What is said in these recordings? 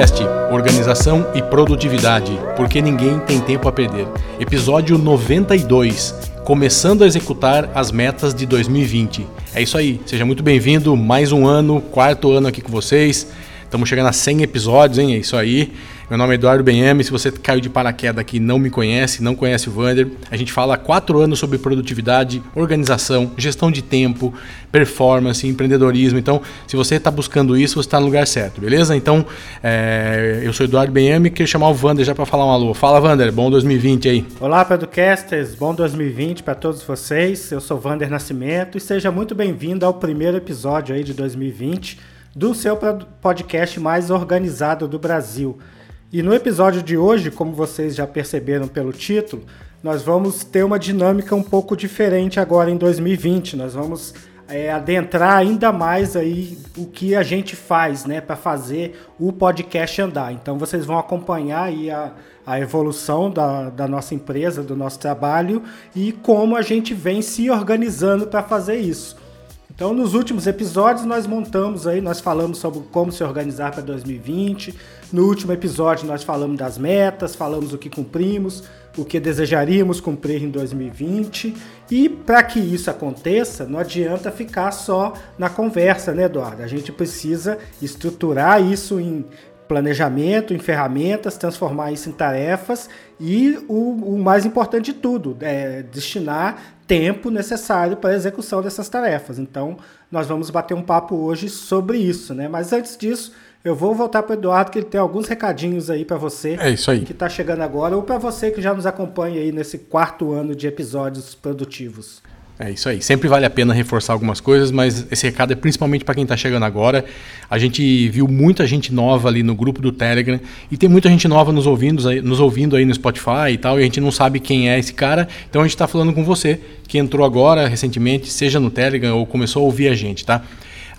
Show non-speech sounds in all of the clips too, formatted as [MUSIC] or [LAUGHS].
Podcast Organização e Produtividade, porque ninguém tem tempo a perder. Episódio 92 Começando a executar as metas de 2020. É isso aí, seja muito bem-vindo. Mais um ano, quarto ano aqui com vocês. Estamos chegando a 100 episódios, hein? É isso aí. Meu nome é Eduardo Benhame. Se você caiu de paraquedas aqui não me conhece, não conhece o Vander, a gente fala há quatro anos sobre produtividade, organização, gestão de tempo, performance, empreendedorismo. Então, se você está buscando isso, você está no lugar certo, beleza? Então, é, eu sou Eduardo Benhame e queria chamar o Vander já para falar um alô. Fala, Vander. Bom 2020 aí. Olá, Pedrocasters. Bom 2020 para todos vocês. Eu sou Vander Nascimento e seja muito bem-vindo ao primeiro episódio aí de 2020 do seu podcast mais organizado do Brasil. E no episódio de hoje, como vocês já perceberam pelo título, nós vamos ter uma dinâmica um pouco diferente agora em 2020. Nós vamos é, adentrar ainda mais aí o que a gente faz, né, para fazer o podcast andar. Então vocês vão acompanhar aí a, a evolução da, da nossa empresa, do nosso trabalho e como a gente vem se organizando para fazer isso. Então, nos últimos episódios, nós montamos aí, nós falamos sobre como se organizar para 2020. No último episódio, nós falamos das metas, falamos o que cumprimos, o que desejaríamos cumprir em 2020. E para que isso aconteça, não adianta ficar só na conversa, né, Eduardo? A gente precisa estruturar isso em planejamento, em ferramentas, transformar isso em tarefas e o, o mais importante de tudo, é destinar tempo necessário para a execução dessas tarefas. Então, nós vamos bater um papo hoje sobre isso, né? Mas antes disso, eu vou voltar para o Eduardo, que ele tem alguns recadinhos aí para você. É isso aí. Que está chegando agora, ou para você que já nos acompanha aí nesse quarto ano de episódios produtivos. É isso aí. Sempre vale a pena reforçar algumas coisas, mas esse recado é principalmente para quem está chegando agora. A gente viu muita gente nova ali no grupo do Telegram e tem muita gente nova nos ouvindo, nos ouvindo aí no Spotify e tal, e a gente não sabe quem é esse cara. Então a gente está falando com você que entrou agora recentemente, seja no Telegram ou começou a ouvir a gente, tá?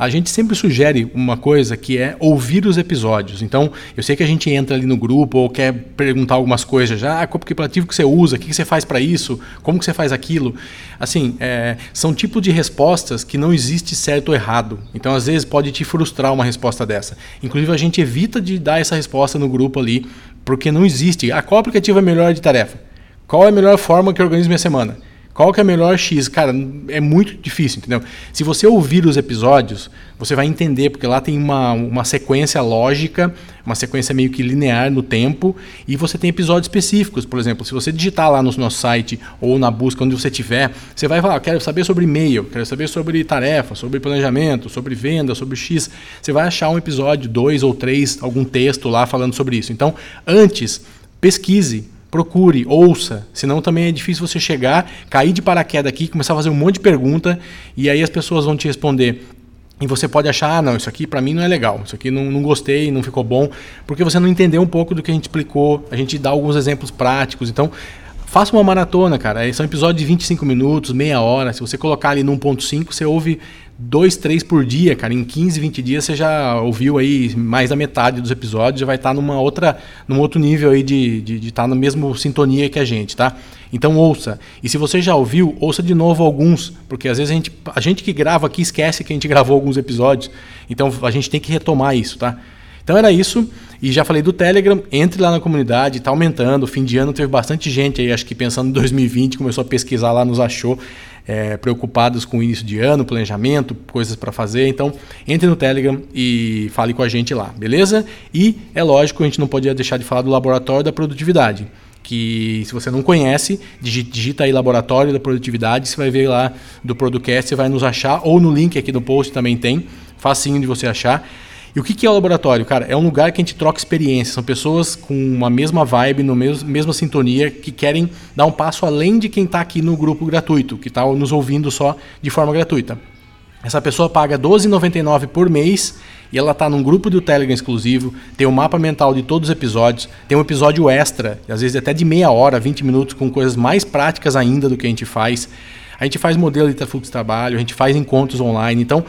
A gente sempre sugere uma coisa que é ouvir os episódios. Então, eu sei que a gente entra ali no grupo ou quer perguntar algumas coisas já, ah, qual aplicativo que você usa, o que você faz para isso, como que você faz aquilo. Assim, é, são tipos de respostas que não existe certo ou errado. Então, às vezes, pode te frustrar uma resposta dessa. Inclusive, a gente evita de dar essa resposta no grupo ali, porque não existe. Ah, qual aplicativo é melhor de tarefa? Qual é a melhor forma que eu minha semana? Qual que é o melhor X? Cara, é muito difícil, entendeu? Se você ouvir os episódios, você vai entender, porque lá tem uma, uma sequência lógica, uma sequência meio que linear no tempo, e você tem episódios específicos. Por exemplo, se você digitar lá no nosso site ou na busca onde você tiver, você vai falar, quero saber sobre e-mail, quero saber sobre tarefa, sobre planejamento, sobre venda, sobre X. Você vai achar um episódio, dois ou três, algum texto lá falando sobre isso. Então, antes, pesquise procure, ouça, senão também é difícil você chegar, cair de paraquedas aqui, começar a fazer um monte de pergunta e aí as pessoas vão te responder. E você pode achar, ah, não, isso aqui para mim não é legal, isso aqui não, não gostei, não ficou bom, porque você não entendeu um pouco do que a gente explicou, a gente dá alguns exemplos práticos. Então, faça uma maratona, cara. São episódios de 25 minutos, meia hora. Se você colocar ali no 1.5, você ouve dois, três por dia, cara. Em 15, 20 dias você já ouviu aí mais da metade dos episódios, já vai estar tá numa outra, num outro nível aí de estar de, de tá na mesma sintonia que a gente, tá? Então ouça. E se você já ouviu, ouça de novo alguns, porque às vezes a gente, a gente que grava aqui esquece que a gente gravou alguns episódios. Então a gente tem que retomar isso, tá? Então era isso. E já falei do Telegram, entre lá na comunidade, está aumentando. Fim de ano teve bastante gente aí, acho que pensando em 2020, começou a pesquisar lá, nos achou é, preocupados com o início de ano, planejamento, coisas para fazer. Então, entre no Telegram e fale com a gente lá, beleza? E é lógico, a gente não podia deixar de falar do Laboratório da Produtividade. Que se você não conhece, digita aí Laboratório da Produtividade, você vai ver lá do Producast, você vai nos achar, ou no link aqui do post também tem, facinho de você achar. E o que é o laboratório, cara? É um lugar que a gente troca experiência. São pessoas com uma mesma vibe, no mesmo, mesma sintonia, que querem dar um passo além de quem está aqui no grupo gratuito, que está nos ouvindo só de forma gratuita. Essa pessoa paga R$ 12,99 por mês e ela está num grupo do Telegram exclusivo, tem o um mapa mental de todos os episódios, tem um episódio extra, às vezes até de meia hora, 20 minutos, com coisas mais práticas ainda do que a gente faz. A gente faz modelo de fluxo de trabalho, a gente faz encontros online. Então,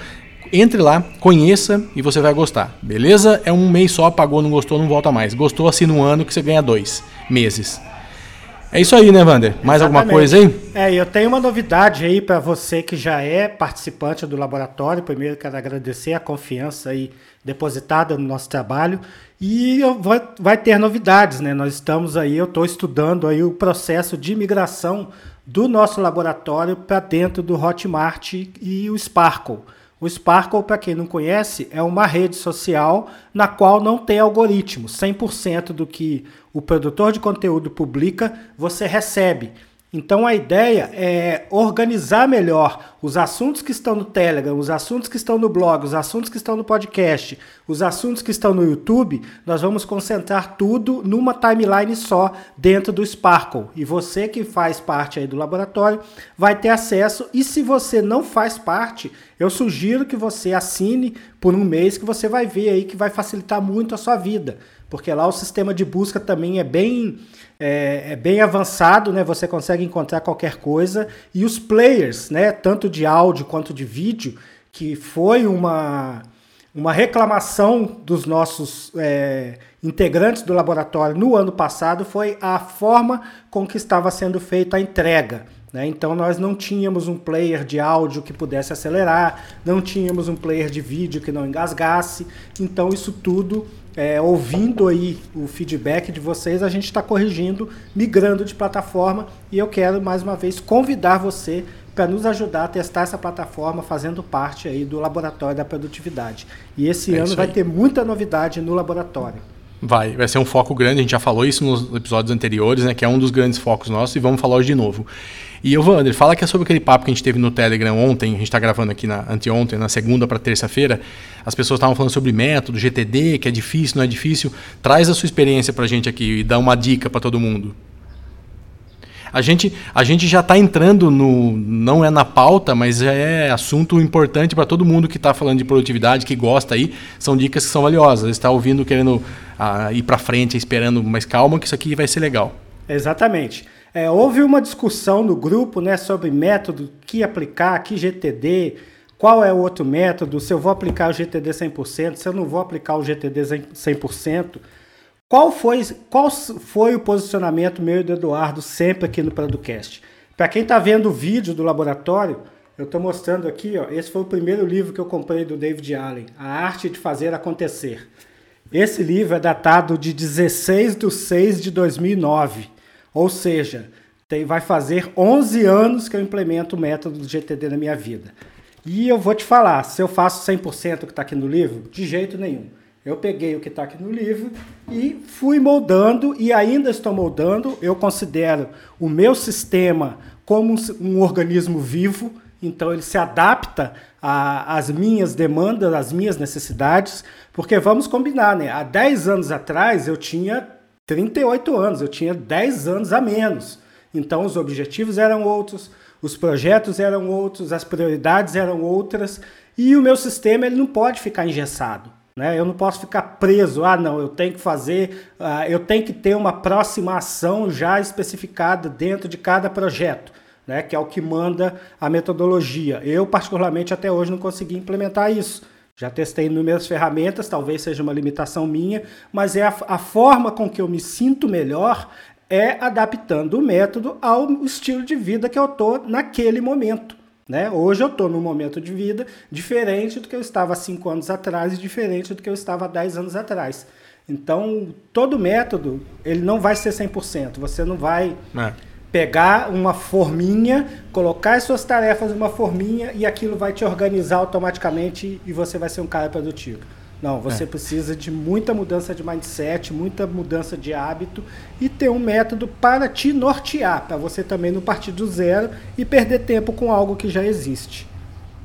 entre lá, conheça e você vai gostar. Beleza? É um mês só, pagou, não gostou, não volta mais. Gostou, assina um ano que você ganha dois meses. É isso aí, né, Wander? Mais Exatamente. alguma coisa aí? É, eu tenho uma novidade aí para você que já é participante do laboratório. Primeiro, quero agradecer a confiança aí depositada no nosso trabalho. E vai, vai ter novidades, né? Nós estamos aí, eu estou estudando aí o processo de migração do nosso laboratório para dentro do Hotmart e o Sparkle. O Sparkle, para quem não conhece, é uma rede social na qual não tem algoritmo. 100% do que o produtor de conteúdo publica, você recebe. Então a ideia é organizar melhor os assuntos que estão no Telegram, os assuntos que estão no blog, os assuntos que estão no podcast, os assuntos que estão no YouTube. Nós vamos concentrar tudo numa timeline só dentro do Sparkle. E você que faz parte aí do laboratório vai ter acesso. E se você não faz parte, eu sugiro que você assine por um mês que você vai ver aí que vai facilitar muito a sua vida. Porque lá o sistema de busca também é bem é, é, bem avançado, né? Você consegue encontrar qualquer coisa. E os players, né? Tanto de áudio quanto de vídeo, que foi uma, uma reclamação dos nossos é, integrantes do laboratório no ano passado, foi a forma com que estava sendo feita a entrega. Né? Então nós não tínhamos um player de áudio que pudesse acelerar, não tínhamos um player de vídeo que não engasgasse. Então isso tudo é, ouvindo aí o feedback de vocês, a gente está corrigindo, migrando de plataforma e eu quero mais uma vez convidar você para nos ajudar a testar essa plataforma, fazendo parte aí do laboratório da produtividade. E esse é ano vai ter muita novidade no laboratório. Vai, vai ser um foco grande, a gente já falou isso nos episódios anteriores, né, que é um dos grandes focos nossos, e vamos falar hoje de novo. E eu, Wander, fala que é sobre aquele papo que a gente teve no Telegram ontem, a gente está gravando aqui na anteontem, na segunda para terça-feira, as pessoas estavam falando sobre método, GTD, que é difícil, não é difícil. Traz a sua experiência para a gente aqui e dá uma dica para todo mundo. A gente, a gente já está entrando no. Não é na pauta, mas é assunto importante para todo mundo que está falando de produtividade, que gosta aí. São dicas que são valiosas. Está ouvindo, querendo ah, ir para frente, esperando mais calma, que isso aqui vai ser legal. Exatamente. É, houve uma discussão no grupo né, sobre método, que aplicar, que GTD, qual é o outro método, se eu vou aplicar o GTD 100%, se eu não vou aplicar o GTD 100%. Qual foi, qual foi o posicionamento meu e do Eduardo sempre aqui no Producast? Para quem está vendo o vídeo do laboratório, eu estou mostrando aqui, ó, esse foi o primeiro livro que eu comprei do David Allen, A Arte de Fazer Acontecer. Esse livro é datado de 16 de 6 de 2009. Ou seja, tem, vai fazer 11 anos que eu implemento o método do GTD na minha vida. E eu vou te falar, se eu faço 100% o que está aqui no livro, de jeito nenhum. Eu peguei o que está aqui no livro e fui moldando e ainda estou moldando. Eu considero o meu sistema como um, organismo vivo, então ele se adapta às minhas demandas, às minhas necessidades, porque vamos combinar, né? Há 10 anos atrás eu tinha 38 anos, eu tinha 10 anos a menos. Então os objetivos eram outros, os projetos eram outros, as prioridades eram outras e o meu sistema ele não pode ficar engessado. Né? Eu não posso ficar preso, ah não, eu tenho que fazer, uh, eu tenho que ter uma próxima ação já especificada dentro de cada projeto, né? que é o que manda a metodologia. Eu, particularmente, até hoje não consegui implementar isso. Já testei inúmeras ferramentas, talvez seja uma limitação minha, mas é a, a forma com que eu me sinto melhor é adaptando o método ao estilo de vida que eu estou naquele momento. Né? Hoje eu estou num momento de vida diferente do que eu estava há 5 anos atrás e diferente do que eu estava há 10 anos atrás. Então, todo método, ele não vai ser 100%. Você não vai... É pegar uma forminha, colocar as suas tarefas numa forminha e aquilo vai te organizar automaticamente e você vai ser um cara produtivo. Não, você é. precisa de muita mudança de mindset, muita mudança de hábito e ter um método para te nortear, para você também não partir do zero e perder tempo com algo que já existe.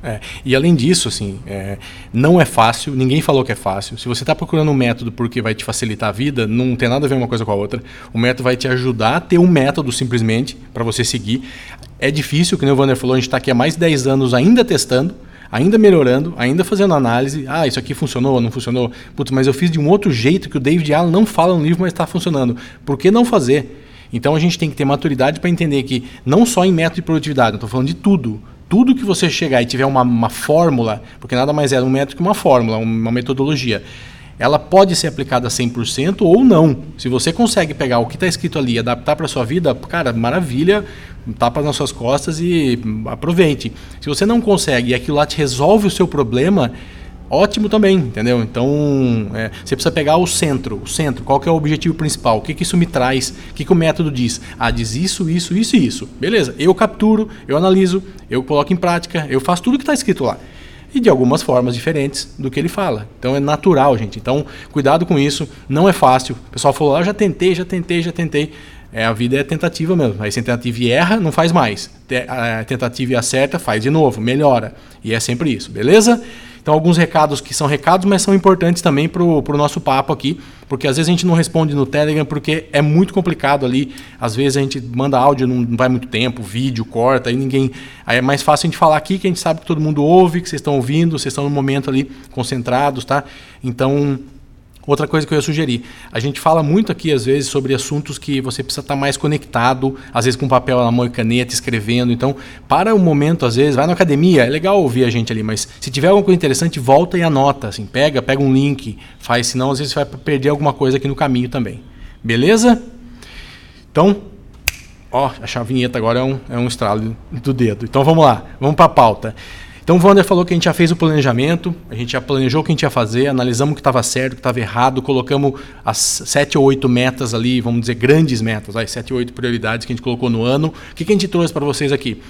É, e além disso, assim, é, não é fácil, ninguém falou que é fácil. Se você está procurando um método porque vai te facilitar a vida, não tem nada a ver uma coisa com a outra. O método vai te ajudar a ter um método simplesmente para você seguir. É difícil, que o Wander falou, a gente está aqui há mais de 10 anos ainda testando, ainda melhorando, ainda fazendo análise. Ah, isso aqui funcionou, não funcionou. Putz, mas eu fiz de um outro jeito que o David Allen não fala no livro, mas está funcionando. Por que não fazer? Então a gente tem que ter maturidade para entender que não só em método de produtividade, eu estou falando de tudo tudo que você chegar e tiver uma, uma fórmula, porque nada mais é um método que uma fórmula, uma metodologia, ela pode ser aplicada 100% ou não. Se você consegue pegar o que está escrito ali e adaptar para sua vida, cara, maravilha, tapa nas suas costas e aproveite. Se você não consegue e aquilo lá te resolve o seu problema, ótimo também, entendeu? Então, é, você precisa pegar o centro, o centro, qual que é o objetivo principal, o que, que isso me traz, o que, que o método diz. Ah, diz isso, isso, isso e isso. Beleza, eu capturo, eu analiso, eu coloco em prática, eu faço tudo que está escrito lá. E de algumas formas diferentes do que ele fala. Então é natural, gente. Então, cuidado com isso, não é fácil. O pessoal falou, ah, já tentei, já tentei, já tentei. É, a vida é tentativa mesmo. Aí se tentativa e erra, não faz mais. A tentativa e acerta, faz de novo, melhora. E é sempre isso, beleza? Então, alguns recados que são recados, mas são importantes também para o nosso papo aqui, porque às vezes a gente não responde no Telegram porque é muito complicado ali. Às vezes a gente manda áudio, não vai muito tempo, vídeo, corta, aí ninguém. Aí é mais fácil a gente falar aqui que a gente sabe que todo mundo ouve, que vocês estão ouvindo, vocês estão no momento ali concentrados, tá? Então, Outra coisa que eu ia sugerir, a gente fala muito aqui às vezes sobre assuntos que você precisa estar mais conectado, às vezes com papel na mão e caneta, escrevendo. Então, para um momento, às vezes, vai na academia, é legal ouvir a gente ali, mas se tiver alguma coisa interessante, volta e anota, assim, pega, pega um link, faz, senão às vezes você vai perder alguma coisa aqui no caminho também. Beleza? Então, ó, a chavinheta agora é um, é um estralo do dedo. Então vamos lá, vamos para a pauta. Então o Wander falou que a gente já fez o planejamento, a gente já planejou o que a gente ia fazer, analisamos o que estava certo, o que estava errado, colocamos as sete ou oito metas ali, vamos dizer grandes metas, as sete ou oito prioridades que a gente colocou no ano. O que, que a gente trouxe para vocês aqui?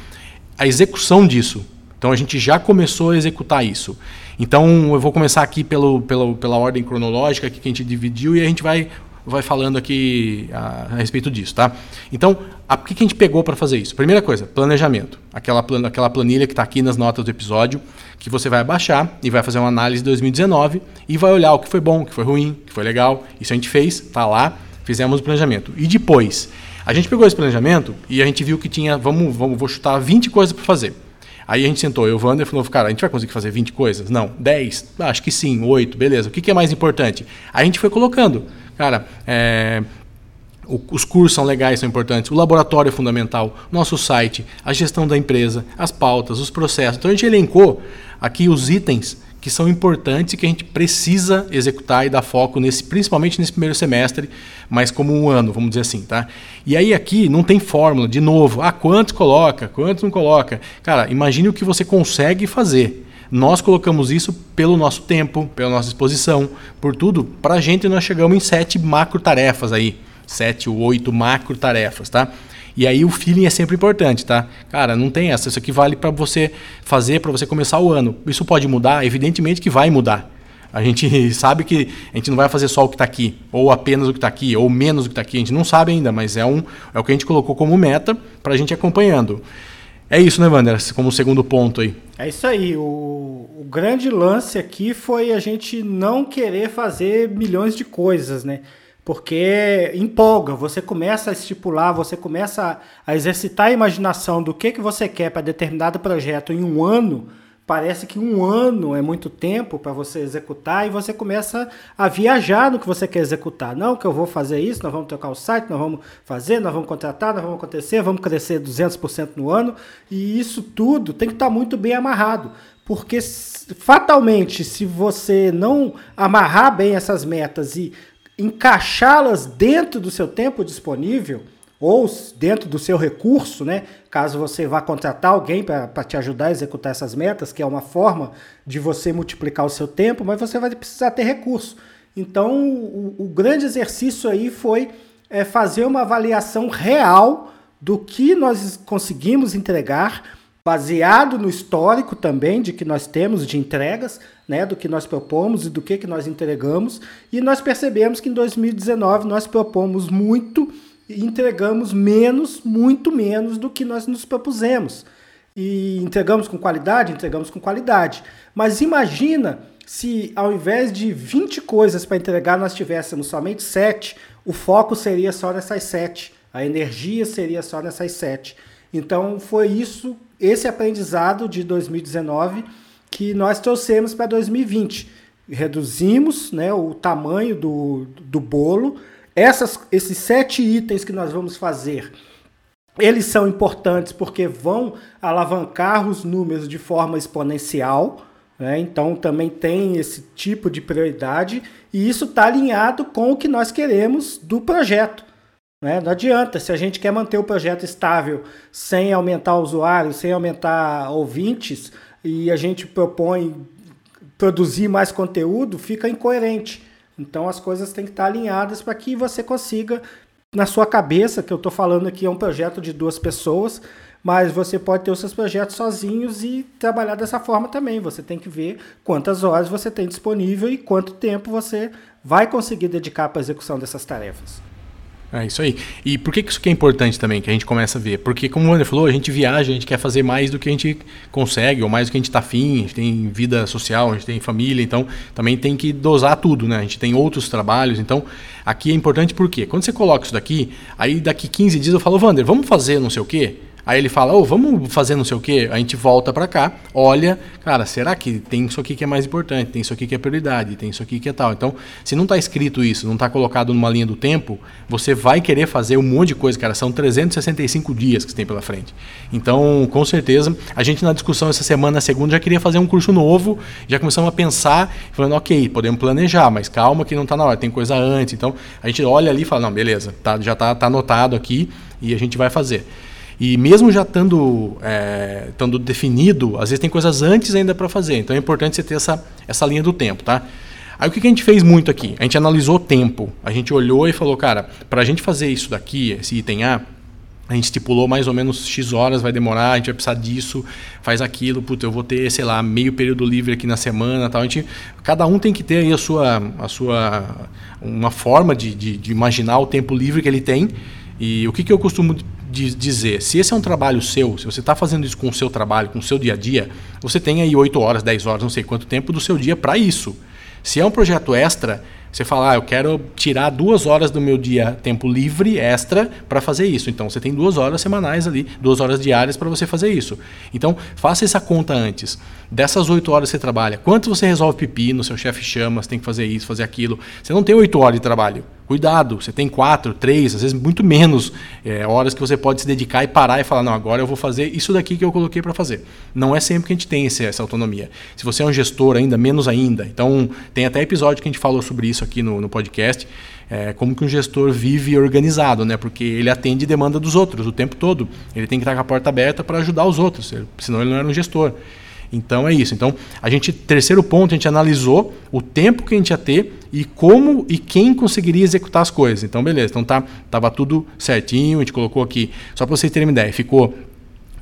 A execução disso. Então a gente já começou a executar isso. Então eu vou começar aqui pelo, pelo, pela ordem cronológica que a gente dividiu e a gente vai vai falando aqui a, a respeito disso, tá? Então, o que, que a gente pegou para fazer isso? Primeira coisa, planejamento. Aquela, plan, aquela planilha que está aqui nas notas do episódio, que você vai baixar e vai fazer uma análise de 2019 e vai olhar o que foi bom, o que foi ruim, o que foi legal. Isso a gente fez, tá lá, fizemos o planejamento. E depois, a gente pegou esse planejamento e a gente viu que tinha, vamos, vamos vou chutar 20 coisas para fazer. Aí a gente sentou, eu, o Wander, falou, cara, a gente vai conseguir fazer 20 coisas? Não. 10? Acho que sim. 8, beleza. O que, que é mais importante? Aí a gente foi colocando. Cara, é, os cursos são legais, são importantes, o laboratório é fundamental, nosso site, a gestão da empresa, as pautas, os processos. Então a gente elencou aqui os itens que são importantes e que a gente precisa executar e dar foco nesse, principalmente nesse primeiro semestre, mas como um ano, vamos dizer assim, tá? E aí aqui não tem fórmula, de novo, ah, quantos coloca, quantos não coloca. Cara, imagine o que você consegue fazer. Nós colocamos isso pelo nosso tempo, pela nossa disposição, por tudo. Para a gente, nós chegamos em sete macro tarefas aí, sete ou oito macro tarefas, tá? E aí o feeling é sempre importante, tá? Cara, não tem essa. Isso aqui vale para você fazer, para você começar o ano. Isso pode mudar? Evidentemente que vai mudar. A gente [LAUGHS] sabe que a gente não vai fazer só o que está aqui, ou apenas o que está aqui, ou menos o que está aqui. A gente não sabe ainda, mas é, um, é o que a gente colocou como meta para a gente acompanhando. É isso, né, Wander? Como segundo ponto aí. É isso aí. O, o, grande lance aqui foi a gente não querer fazer milhões de coisas, né? Porque empolga, você começa a estipular, você começa a, exercitar a imaginação do que, que você quer para determinado projeto em um ano parece que um ano é muito tempo para você executar e você começa a viajar no que você quer executar. Não, que eu vou fazer isso, nós vamos trocar o site, nós vamos fazer, nós vamos contratar, nós vamos acontecer, vamos crescer 200% no ano e isso tudo tem que estar tá muito bem amarrado. Porque fatalmente, se você não amarrar bem essas metas e encaixá-las dentro do seu tempo disponível, ou dentro do seu recurso, né? Caso você vá contratar alguém para te ajudar a executar essas metas, que é uma forma de você multiplicar o seu tempo, mas você vai precisar ter recurso. Então, o, o grande exercício aí foi é, fazer uma avaliação real do que nós conseguimos entregar, baseado no histórico também de que nós temos de entregas, né, do que nós propomos e do que, que nós entregamos, e nós percebemos que em 2019 nós propomos muito entregamos menos, muito menos do que nós nos propusemos. E entregamos com qualidade? Entregamos com qualidade. Mas imagina se ao invés de 20 coisas para entregar, nós tivéssemos somente 7, o foco seria só nessas 7, a energia seria só nessas 7. Então foi isso, esse aprendizado de 2019 que nós trouxemos para 2020. Reduzimos né, o tamanho do, do bolo, essas, esses sete itens que nós vamos fazer, eles são importantes porque vão alavancar os números de forma exponencial, Né? Então também tem esse tipo de prioridade e isso está alinhado com o que nós queremos do projeto. Né? Não adianta, se a gente quer manter o projeto estável sem aumentar usuários, sem aumentar ouvintes, e a gente propõe produzir mais conteúdo, fica incoerente. Então as coisas têm que estar alinhadas para que você consiga, na sua cabeça, que eu estou falando aqui é um projeto de duas pessoas, mas você pode ter os seus projetos sozinhos e trabalhar dessa forma também. Você tem que ver quantas horas você tem disponível e quanto tempo você vai conseguir dedicar para a execução dessas tarefas. É isso aí. E por que isso que é importante também, que a gente começa a ver? Porque, como o Wander falou, a gente viaja, a gente quer fazer mais do que a gente consegue, ou mais do que a gente está afim, a gente tem vida social, a gente tem família, então também tem que dosar tudo, né? A gente tem outros trabalhos, então aqui é importante porque quando você coloca isso daqui, aí daqui 15 dias eu falo, Wander, vamos fazer não sei o quê? Aí ele fala, oh, vamos fazer não sei o quê. A gente volta para cá, olha, cara, será que tem isso aqui que é mais importante, tem isso aqui que é prioridade, tem isso aqui que é tal. Então, se não está escrito isso, não está colocado numa linha do tempo, você vai querer fazer um monte de coisa, cara. São 365 dias que você tem pela frente. Então, com certeza, a gente na discussão essa semana, na segunda, já queria fazer um curso novo, já começamos a pensar, falando, ok, podemos planejar, mas calma que não está na hora, tem coisa antes. Então, a gente olha ali e fala, não, beleza, tá, já está tá anotado aqui e a gente vai fazer. E mesmo já estando, é, definido, às vezes tem coisas antes ainda para fazer. Então é importante você ter essa, essa linha do tempo, tá? Aí o que a gente fez muito aqui? A gente analisou o tempo. A gente olhou e falou, cara, para a gente fazer isso daqui, esse item A, a gente estipulou mais ou menos X horas vai demorar, a gente vai precisar disso, faz aquilo, puta, eu vou ter, sei lá, meio período livre aqui na semana tal. A gente, cada um tem que ter aí a sua, a sua uma forma de, de, de imaginar o tempo livre que ele tem. E o que, que eu costumo de dizer, se esse é um trabalho seu, se você está fazendo isso com o seu trabalho, com o seu dia a dia, você tem aí 8 horas, 10 horas, não sei quanto tempo do seu dia para isso. Se é um projeto extra, você fala, ah, eu quero tirar duas horas do meu dia, tempo livre, extra, para fazer isso. Então você tem duas horas semanais ali, duas horas diárias para você fazer isso. Então faça essa conta antes. Dessas oito horas que você trabalha, quanto você resolve pepino, seu chefe chama, você tem que fazer isso, fazer aquilo. Você não tem oito horas de trabalho. Cuidado, você tem quatro, três, às vezes muito menos é, horas que você pode se dedicar e parar e falar, não, agora eu vou fazer isso daqui que eu coloquei para fazer. Não é sempre que a gente tem esse, essa autonomia. Se você é um gestor ainda, menos ainda. Então, tem até episódio que a gente falou sobre isso aqui no, no podcast, é, como que um gestor vive organizado, né? Porque ele atende demanda dos outros o tempo todo. Ele tem que estar com a porta aberta para ajudar os outros, senão ele não era um gestor. Então é isso. Então, a gente, terceiro ponto, a gente analisou o tempo que a gente ia ter e como e quem conseguiria executar as coisas. Então, beleza. Então tá, tava tudo certinho, a gente colocou aqui, só para vocês terem uma ideia, ficou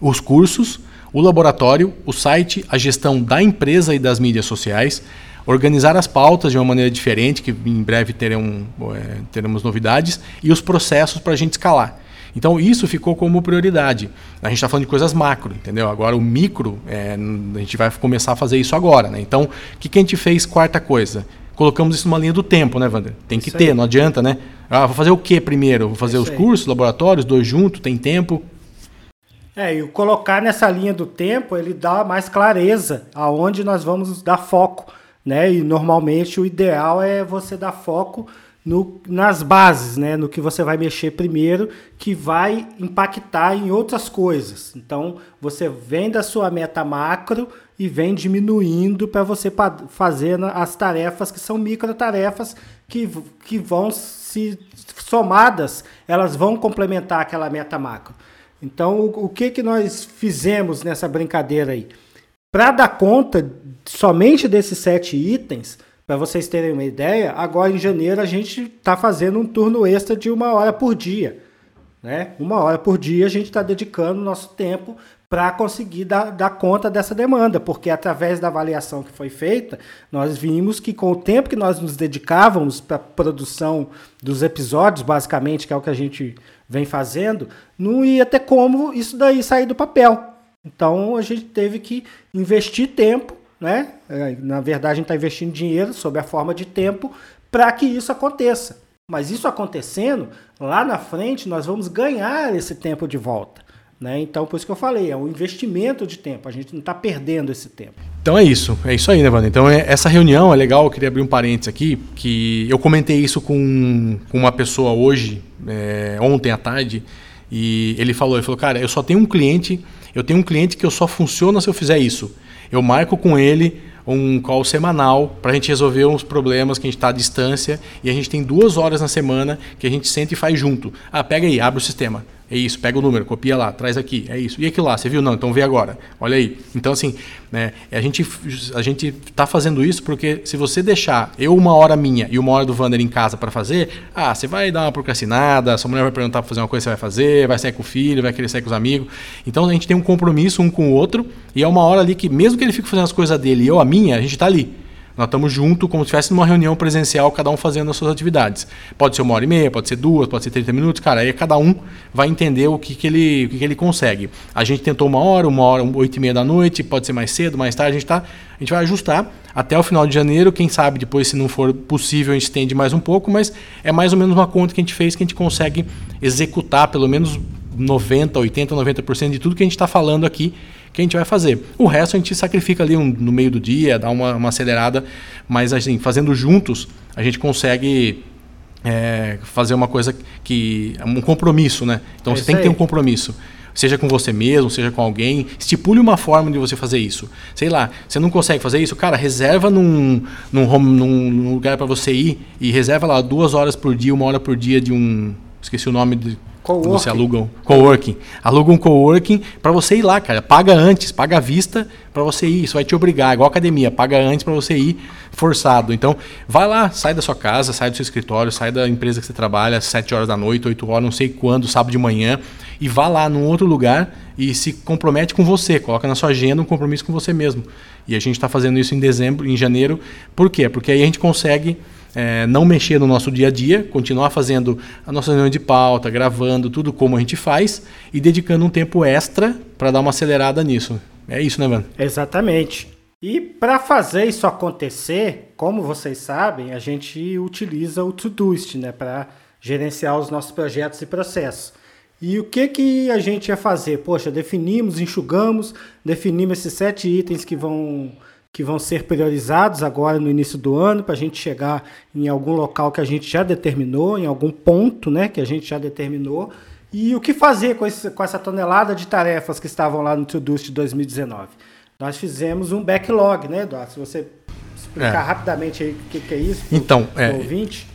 os cursos, o laboratório, o site, a gestão da empresa e das mídias sociais, organizar as pautas de uma maneira diferente, que em breve terão, é, teremos novidades, e os processos para a gente escalar. Então isso ficou como prioridade. A gente está falando de coisas macro, entendeu? Agora o micro, é, a gente vai começar a fazer isso agora. Né? Então, o que, que a gente fez? Quarta coisa. Colocamos isso numa linha do tempo, né, Wander? Tem que isso ter, aí. não adianta, né? Ah, vou fazer o que primeiro? Vou fazer isso os aí. cursos, laboratórios, dois juntos, tem tempo. É, e colocar nessa linha do tempo, ele dá mais clareza aonde nós vamos dar foco, né? E normalmente o ideal é você dar foco no, nas bases, né, no que você vai mexer primeiro, que vai impactar em outras coisas. Então, você vem da sua meta macro e vem diminuindo para você fazer as tarefas que são micro tarefas que, que vão se somadas, elas vão complementar aquela meta macro. Então, o, o que, que nós fizemos nessa brincadeira aí? Para dar conta somente desses sete itens, para vocês terem uma ideia, agora em janeiro a gente está fazendo um turno extra de uma hora por dia. Né? Uma hora por dia a gente está dedicando nosso tempo para conseguir dar, dar, conta dessa demanda, porque através da avaliação que foi feita, nós vimos que com o tempo que nós nos dedicávamos para a produção dos episódios, basicamente, que é o que a gente vem fazendo, não ia ter como isso daí sair do papel. Então a gente teve que investir tempo né? É, na verdade, a gente está investindo dinheiro sob a forma de tempo para que isso aconteça. Mas isso acontecendo, lá na frente nós vamos ganhar esse tempo de volta. Né? Então, por isso que eu falei, é um investimento de tempo, a gente não está perdendo esse tempo. Então é isso, é isso aí, né, Wanda? Então é, essa reunião é legal, eu queria abrir um parênteses aqui, que eu comentei isso com, com uma pessoa hoje, é, ontem à tarde, e ele falou, ele falou, cara, eu só tenho um cliente, eu tenho um cliente que eu só funciona se eu fizer isso. Eu marco com ele um call semanal para a gente resolver uns problemas que a gente está à distância e a gente tem duas horas na semana que a gente senta e faz junto. Ah, pega aí, abre o sistema. É isso, pega o número, copia lá, traz aqui, é isso. E aquilo lá, você viu? Não, então vê agora. Olha aí. Então, assim, né, a gente a gente está fazendo isso porque se você deixar eu uma hora minha e uma hora do Vander em casa para fazer, ah, você vai dar uma procrastinada, sua mulher vai perguntar para fazer uma coisa, você vai fazer, vai sair com o filho, vai querer sair com os amigos. Então, a gente tem um compromisso um com o outro e é uma hora ali que, mesmo que ele fique fazendo as coisas dele e eu a minha, a gente está ali. Nós estamos juntos como se estivesse numa reunião presencial, cada um fazendo as suas atividades. Pode ser uma hora e meia, pode ser duas, pode ser 30 minutos, cara. Aí cada um vai entender o que, que, ele, o que, que ele consegue. A gente tentou uma hora, uma hora, oito e meia da noite, pode ser mais cedo, mais tarde, a gente, tá, a gente vai ajustar até o final de janeiro. Quem sabe depois, se não for possível, a gente estende mais um pouco, mas é mais ou menos uma conta que a gente fez que a gente consegue executar pelo menos 90, 80, 90% de tudo que a gente está falando aqui que a gente vai fazer. O resto a gente sacrifica ali um, no meio do dia, dá uma, uma acelerada, mas assim, fazendo juntos, a gente consegue é, fazer uma coisa que. um compromisso, né? Então é você tem que ter um compromisso. Seja com você mesmo, seja com alguém. Estipule uma forma de você fazer isso. Sei lá, você não consegue fazer isso? Cara, reserva num, num, home, num lugar para você ir e reserva lá duas horas por dia, uma hora por dia de um. Esqueci o nome de, Você aluga um coworking. Aluga um coworking para você ir lá, cara. Paga antes, paga à vista para você ir. Isso vai te obrigar, igual academia, paga antes para você ir forçado. Então, vai lá, sai da sua casa, sai do seu escritório, sai da empresa que você trabalha, às 7 horas da noite, 8 horas, não sei quando, sábado de manhã, e vá lá num outro lugar e se compromete com você, coloca na sua agenda um compromisso com você mesmo. E a gente está fazendo isso em dezembro, em janeiro. Por quê? Porque aí a gente consegue é, não mexer no nosso dia a dia, continuar fazendo a nossa reunião de pauta, gravando tudo como a gente faz e dedicando um tempo extra para dar uma acelerada nisso. É isso, né, mano? Exatamente. E para fazer isso acontecer, como vocês sabem, a gente utiliza o Todoist, né, para gerenciar os nossos projetos e processos. E o que que a gente ia fazer? Poxa, definimos, enxugamos, definimos esses sete itens que vão que vão ser priorizados agora no início do ano para a gente chegar em algum local que a gente já determinou, em algum ponto né, que a gente já determinou. E o que fazer com, esse, com essa tonelada de tarefas que estavam lá no Todoist 2019? Nós fizemos um backlog, né, Eduardo? Se você explicar é. rapidamente aí o que, que, é isso então, é, ouvinte.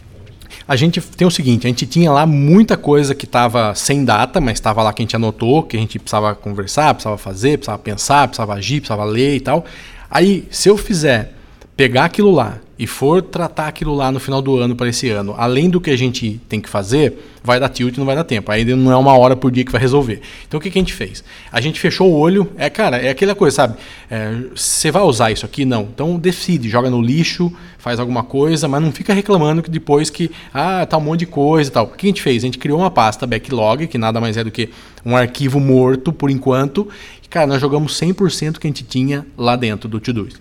A gente tem o seguinte, a gente tinha lá muita coisa que estava sem data, mas estava lá que a gente anotou, que a gente precisava conversar, precisava fazer, precisava pensar, precisava agir, precisava ler e tal. Aí, se eu fizer pegar aquilo lá e for tratar aquilo lá no final do ano para esse ano, além do que a gente tem que fazer, vai dar tilt não vai dar tempo. Ainda não é uma hora por dia que vai resolver. Então o que, que a gente fez? A gente fechou o olho, é cara, é aquela coisa, sabe? É, você vai usar isso aqui? Não. Então decide, joga no lixo, faz alguma coisa, mas não fica reclamando que depois que, ah, tá um monte de coisa e tal. O que a gente fez? A gente criou uma pasta backlog, que nada mais é do que um arquivo morto por enquanto, Cara, nós jogamos 100% que a gente tinha lá dentro do Todoist.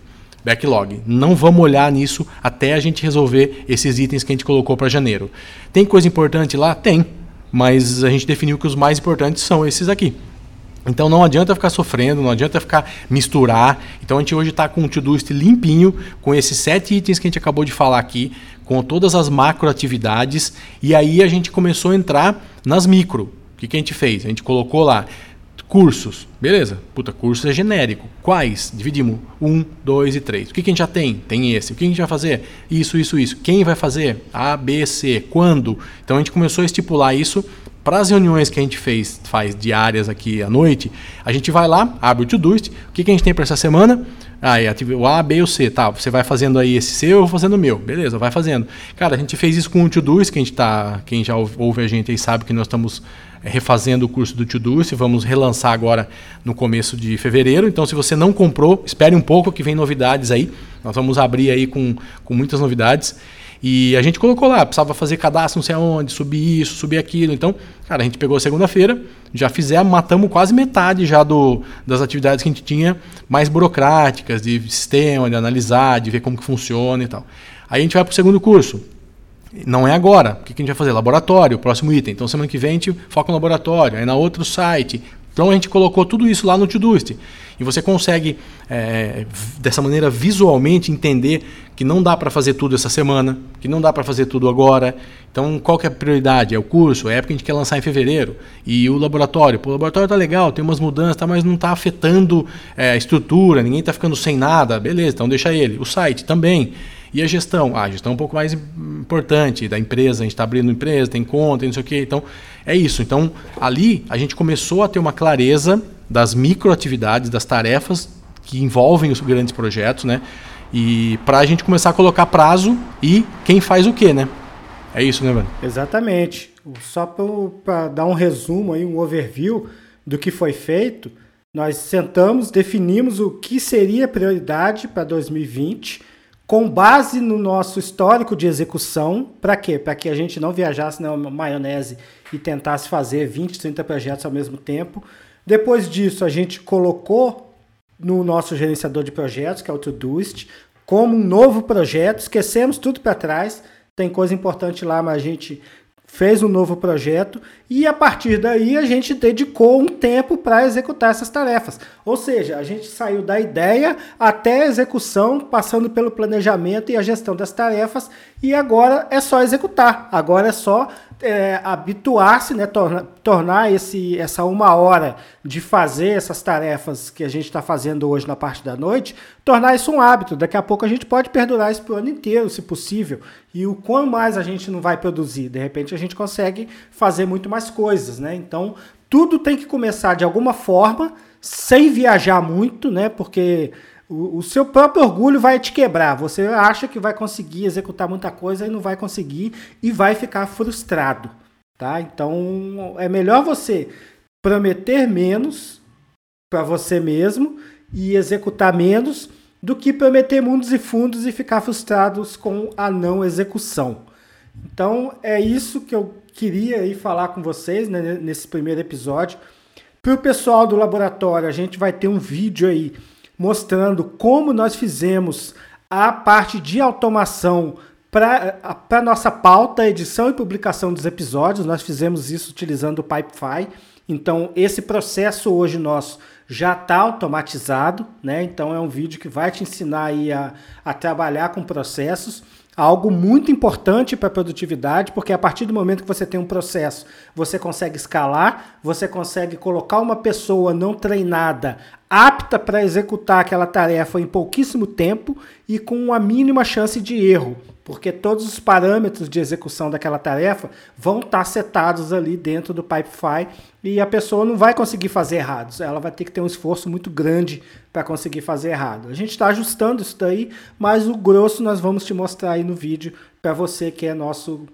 Backlog. Não vamos olhar nisso até a gente resolver esses itens que a gente colocou para janeiro. Tem coisa importante lá? Tem. Mas a gente definiu que os mais importantes são esses aqui. Então não adianta ficar sofrendo, não adianta ficar misturar. Então a gente hoje está com um Todoist limpinho, com esses sete itens que a gente acabou de falar aqui, com todas as macro atividades. E aí a gente começou a entrar nas micro. O que, que a gente fez? A gente colocou lá Cursos, beleza. Puta, curso é genérico. Quais? Dividimos. Um, dois e três. O que, que a gente já tem? Tem esse. O que a gente vai fazer? Isso, isso, isso. Quem vai fazer? A, B, C. Quando? Então a gente começou a estipular isso para as reuniões que a gente fez, faz diárias aqui à noite. A gente vai lá, abre o Todoist. O que, que a gente tem para essa semana? Ah, é o A, B e o C. Tá, você vai fazendo aí esse seu, eu vou fazendo o meu. Beleza, vai fazendo. Cara, a gente fez isso com o Todoist, que a gente tá. Quem já ouve a gente aí sabe que nós estamos refazendo o curso do Todoist, vamos relançar agora no começo de fevereiro. Então, se você não comprou, espere um pouco que vem novidades aí. Nós vamos abrir aí com, com muitas novidades. E a gente colocou lá, precisava fazer cadastro não sei aonde, subir isso, subir aquilo. Então, cara, a gente pegou segunda-feira, já fizemos, matamos quase metade já do, das atividades que a gente tinha mais burocráticas, de sistema, de analisar, de ver como que funciona e tal. Aí a gente vai para o segundo curso. Não é agora. O que a gente vai fazer? Laboratório, próximo item. Então, semana que vem a gente foca no laboratório. Aí na outro site, Então a gente colocou tudo isso lá no Todoist. E você consegue, é, dessa maneira, visualmente entender que não dá para fazer tudo essa semana, que não dá para fazer tudo agora. Então, qual que é a prioridade? É o curso, é a época que a gente quer lançar em fevereiro. E o laboratório. Pô, o laboratório tá legal, tem umas mudanças, tá, mas não está afetando é, a estrutura, ninguém está ficando sem nada. Beleza, então deixa ele. O site também. E a gestão? Ah, a gestão é um pouco mais importante da empresa, a gente está abrindo empresa, tem conta, não sei o quê. Então, é isso. Então, ali a gente começou a ter uma clareza das microatividades, das tarefas que envolvem os grandes projetos, né? E para a gente começar a colocar prazo e quem faz o quê, né? É isso, né, mano? Exatamente. Só para dar um resumo aí, um overview do que foi feito, nós sentamos, definimos o que seria prioridade para 2020 com base no nosso histórico de execução, para quê? Para que a gente não viajasse na maionese e tentasse fazer 20, 30 projetos ao mesmo tempo. Depois disso, a gente colocou no nosso gerenciador de projetos, que é o Todoist, como um novo projeto, esquecemos tudo para trás, tem coisa importante lá, mas a gente fez um novo projeto e a partir daí a gente dedicou um tempo para executar essas tarefas. Ou seja, a gente saiu da ideia até a execução, passando pelo planejamento e a gestão das tarefas e agora é só executar. Agora é só é, habituar-se, né, torna, tornar esse, essa uma hora de fazer essas tarefas que a gente está fazendo hoje na parte da noite, tornar isso um hábito. Daqui a pouco a gente pode perdurar isso para o ano inteiro, se possível. E o quanto mais a gente não vai produzir, de repente a gente consegue fazer muito mais coisas, né? Então tudo tem que começar de alguma forma, sem viajar muito, né? Porque o, seu próprio orgulho vai te quebrar. Você acha que vai conseguir executar muita coisa e não vai conseguir e vai ficar frustrado, tá? Então é melhor você prometer menos para você mesmo e executar menos do que prometer mundos e fundos e ficar frustrados com a não execução. Então é isso que eu queria aí falar com vocês né, nesse primeiro episódio. Para o pessoal do laboratório, a gente vai ter um vídeo aí mostrando como nós fizemos a parte de automação para a nossa pauta, edição e publicação dos episódios. Nós fizemos isso utilizando o Pipefy. Então, esse processo hoje nosso já está automatizado, né? Então, é um vídeo que vai te ensinar aí a, a trabalhar com processos algo muito importante para a produtividade, porque a partir do momento que você tem um processo, você consegue escalar, você consegue colocar uma pessoa não treinada apta para executar aquela tarefa em pouquíssimo tempo e com a mínima chance de erro, porque todos os parâmetros de execução daquela tarefa vão estar tá setados ali dentro do Pipefy e a pessoa não vai conseguir fazer errados, ela vai ter que ter um esforço muito grande para conseguir fazer errado. A gente está ajustando isso daí, mas o grosso nós vamos te mostrar aí no vídeo para você que é nosso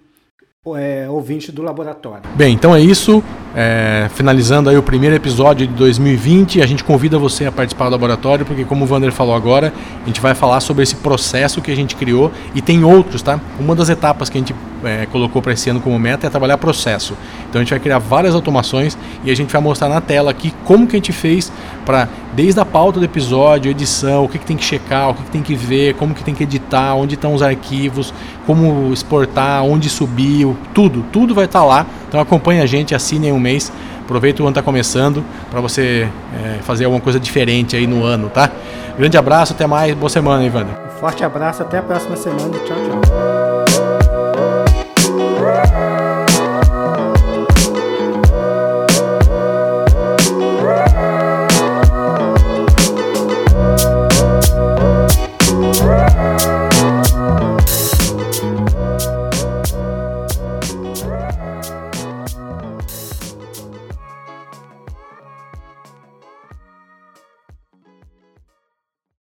é, ouvinte do laboratório. Bem, então é isso. É, finalizando aí o primeiro episódio de 2020, a gente convida você a participar do laboratório, porque como o Vander falou agora, a gente vai falar sobre esse processo que a gente criou e tem outros, tá? Uma das etapas que a gente é, colocou para esse ano como meta é trabalhar processo. Então a gente vai criar várias automações e a gente vai mostrar na tela aqui como que a gente fez para, desde a pauta do episódio, edição, o que, que tem que checar, o que, que tem que ver, como que tem que editar, onde estão os arquivos, como exportar, onde subir, tudo, tudo vai estar tá lá. Então acompanhe a gente, assine aí um mês, aproveita o ano está começando para você é, fazer alguma coisa diferente aí no ano, tá? Grande abraço, até mais, boa semana, Ivana. Um forte abraço, até a próxima semana, tchau, tchau.